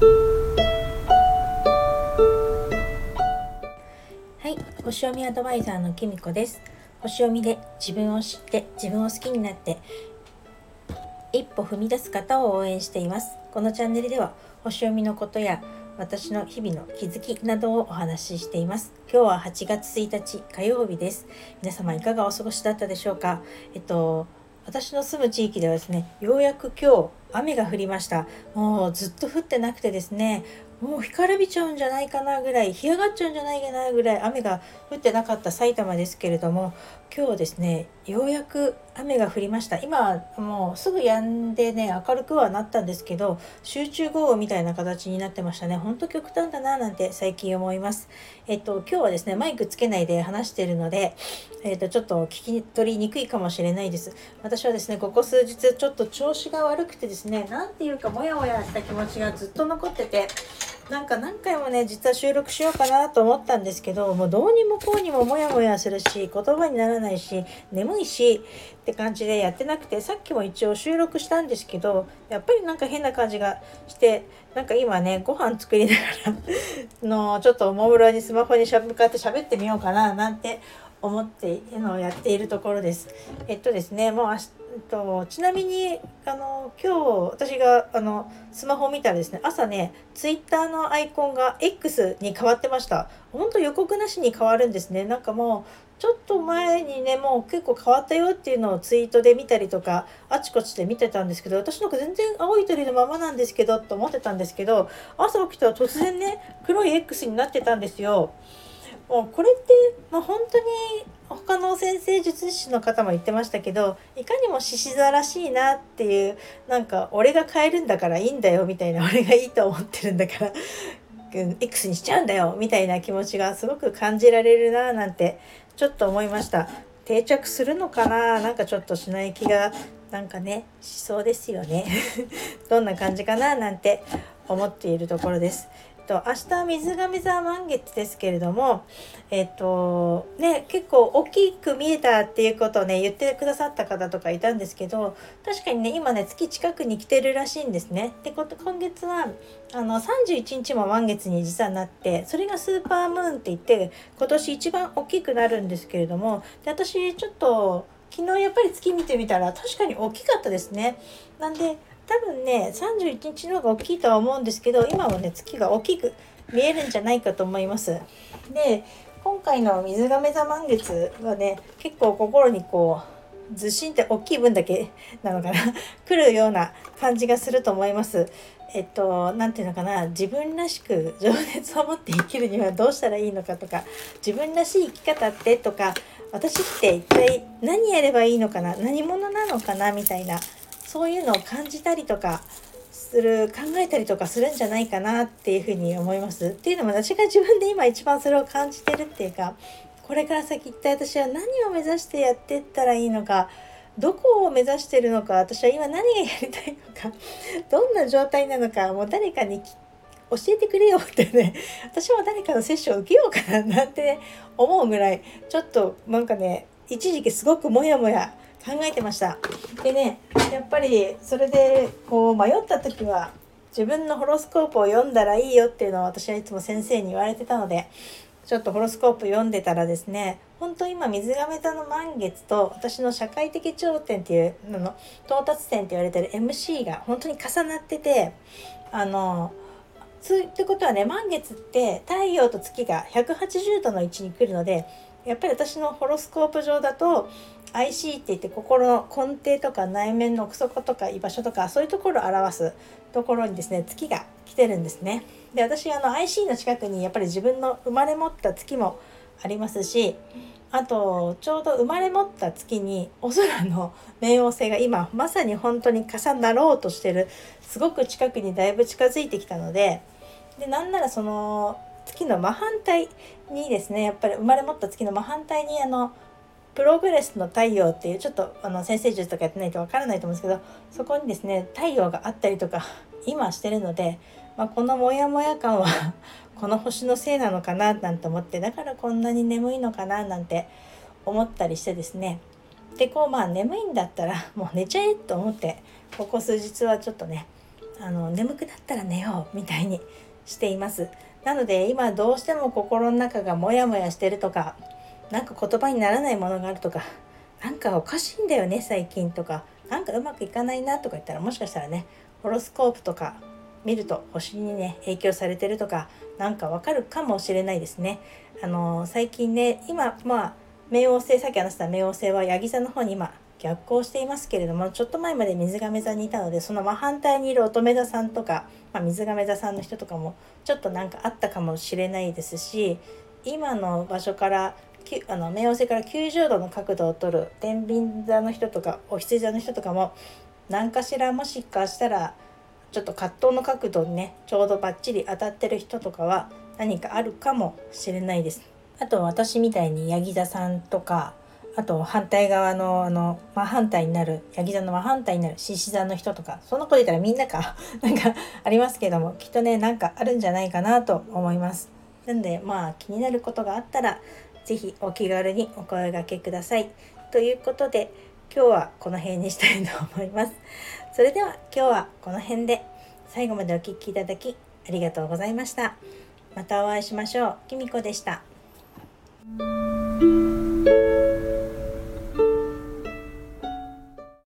はい星読みアドバイザーのきみこです。星読みで自分を知って自分を好きになって一歩踏み出す方を応援しています。このチャンネルでは星読みのことや私の日々の気づきなどをお話ししています。今日は8月1日火曜日です。皆様いかがお過ごしだったでしょうか？えっと私の住む地域ではですねようやく今日雨が降りました。もうずっと降ってなくてですね。もう干からびちゃうんじゃないかなぐらい干上がっちゃうんじゃないかなぐらい雨が降ってなかった埼玉ですけれども今日ですねようやく雨が降りました。今もうすぐ止んでね明るくはなったんですけど集中豪雨みたいな形になってましたね。ほんと極端だななんて最近思います。えっと今日はですねマイクつけないで話しているのでえっとちょっと聞き取りにくいかもしれないです。私はですねここ数日ちょっと調子が悪くてですねね何ていうかモヤモヤした気持ちがずっと残っててなんか何回もね実は収録しようかなと思ったんですけどもうどうにもこうにもモヤモヤするし言葉にならないし眠いしって感じでやってなくてさっきも一応収録したんですけどやっぱりなんか変な感じがしてなんか今ねご飯作りながらのちょっとおもむろにスマホに向かって喋ってみようかななんて思ってのやっているところです。えっとですねもうとちなみにあの今日私があのスマホを見たらですね朝ねツイッターのアイコンが X に変わってましたほんと予告なしに変わるんですねなんかもうちょっと前にねもう結構変わったよっていうのをツイートで見たりとかあちこちで見てたんですけど私なんか全然青い鳥のままなんですけどと思ってたんですけど朝起きたら突然ね黒い X になってたんですよ。もうこれって、まあ、本当に他の先生術師の方も言ってましたけどいかにも獅子座らしいなっていうなんか俺が変えるんだからいいんだよみたいな俺がいいと思ってるんだから X にしちゃうんだよみたいな気持ちがすごく感じられるななんてちょっと思いました。定着するのかな？なんかちょっとしない気がなんかねしそうですよね。どんな感じかな？なんて思っているところです。と明日水亀座満月ですけれどもえっとね結構大きく見えたっていうことをね言ってくださった方とかいたんですけど確かにね今ね月近くに来てるらしいんですね。で今月はあの31日も満月に実はなってそれがスーパームーンって言って今年一番大きくなるんですけれどもで私ちょっと昨日やっぱり月見てみたら確かに大きかったですね。なんで多分ね31日の方が大きいとは思うんですけど今はね月が大きく見えるんじゃないかと思います。で今回の水亀座満月はね結構心にこうずしんって大きい分だけなのかな 来るような感じがすると思います。えっと何て言うのかな自分らしく情熱を持って生きるにはどうしたらいいのかとか自分らしい生き方ってとか私って一体何やればいいのかな何者なのかなみたいなそういうのを感じたりとかする考えたりとかするんじゃないかなっていうふうに思います。っていうのも私が自分で今一番それを感じてるっていうかこれから先一体私は何を目指してやってったらいいのかどこを目指してるのか私は今何がやりたいのか どんな状態なのかもう誰かに教えてくれよってね 私も誰かの接種を受けようかななんて、ね、思うぐらいちょっとなんかね一時期すごくモヤモヤ考えてました。でねやっぱりそれでこう迷った時は自分のホロスコープを読んだらいいよっていうのを私はいつも先生に言われてたのでちょっとホロスコープ読んでたらですね本当今水亀座の満月と私の社会的頂点っていうのの到達点って言われてる MC が本当に重なっててあのそうってことはね満月って太陽と月が180度の位置に来るのでやっぱり私のホロスコープ上だと IC って言って心の根底とか内面の奥底とか居場所とかそういうところを表すところにですね月が来てるんですね。で私あの IC の近くにやっぱり自分の生まれ持った月もありますしあとちょうど生まれ持った月にお空の冥王星が今まさに本当に重なろうとしてるすごく近くにだいぶ近づいてきたのででなんならその月の真反対にですねやっぱり生まれ持った月の真反対にあのプログレスの太陽っていうちょっとあの先生術とかやってないとわからないと思うんですけどそこにですね太陽があったりとか今してるので、まあ、このモヤモヤ感は この星のせいなのかななんて思ってだからこんなに眠いのかななんて思ったりしてですね。でこうまあ眠いんだったらもう寝ちゃえと思ってここ数日はちょっとねあの眠くなったら寝ようみたいにしていますなので今どうしても心の中がモヤモヤしてるとか何か言葉にならないものがあるとかなんかおかしいんだよね最近とかなんかうまくいかないなとか言ったらもしかしたらねホロスコープとか見ると星にね影響されてるとかなんかわかるかもしれないですね。あの最近ね今まあ冥王星さっき話した冥王星はヤギ座の方に今逆行していますけれどもちょっと前まで水亀座にいたのでその真反対にいる乙女座さんとか、まあ、水亀座さんの人とかもちょっとなんかあったかもしれないですし今の場所からあの冥王星から90度の角度を取る天秤座の人とかお羊座の人とかも何かしらもしかしたらちょっと葛藤の角度にねちょうどバッチリ当たってる人とかは何かあるかもしれないです。あと私みたいにヤギ座さんとかあと反対側のあの真反対になるヤギ座の真反対になる獅子座の人とかそんなこと言ったらみんなか なんかありますけどもきっとねなんかあるんじゃないかなと思います。なんでまあ気になることがあったら是非お気軽にお声がけください。ということで今日はこの辺にしたいと思います。それでは今日はこの辺で最後までお聴きいただきありがとうございました。またお会いしましょう。きみこでした。